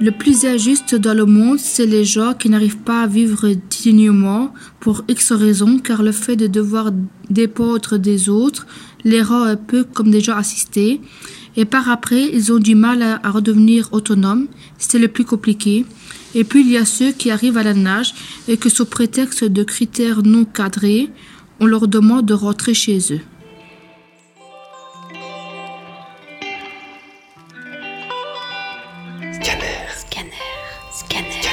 Le plus injuste dans le monde, c'est les gens qui n'arrivent pas à vivre dignement pour X raisons, car le fait de devoir dépendre des autres les rend un peu comme des gens assistés. Et par après, ils ont du mal à redevenir autonomes. C'est le plus compliqué. Et puis il y a ceux qui arrivent à la nage et que sous prétexte de critères non cadrés, on leur demande de rentrer chez eux. Scanner. Scanner. Scanner.